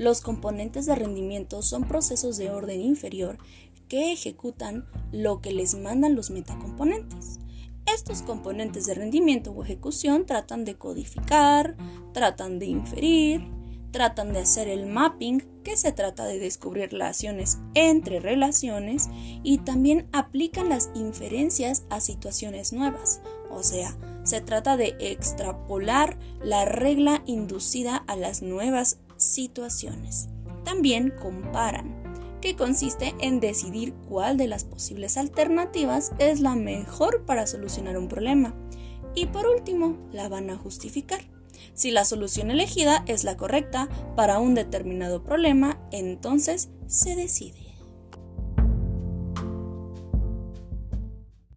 Los componentes de rendimiento son procesos de orden inferior que ejecutan lo que les mandan los metacomponentes. Estos componentes de rendimiento o ejecución tratan de codificar, tratan de inferir, tratan de hacer el mapping, que se trata de descubrir relaciones entre relaciones, y también aplican las inferencias a situaciones nuevas, o sea, se trata de extrapolar la regla inducida a las nuevas situaciones. También comparan, que consiste en decidir cuál de las posibles alternativas es la mejor para solucionar un problema. Y por último, la van a justificar. Si la solución elegida es la correcta para un determinado problema, entonces se decide.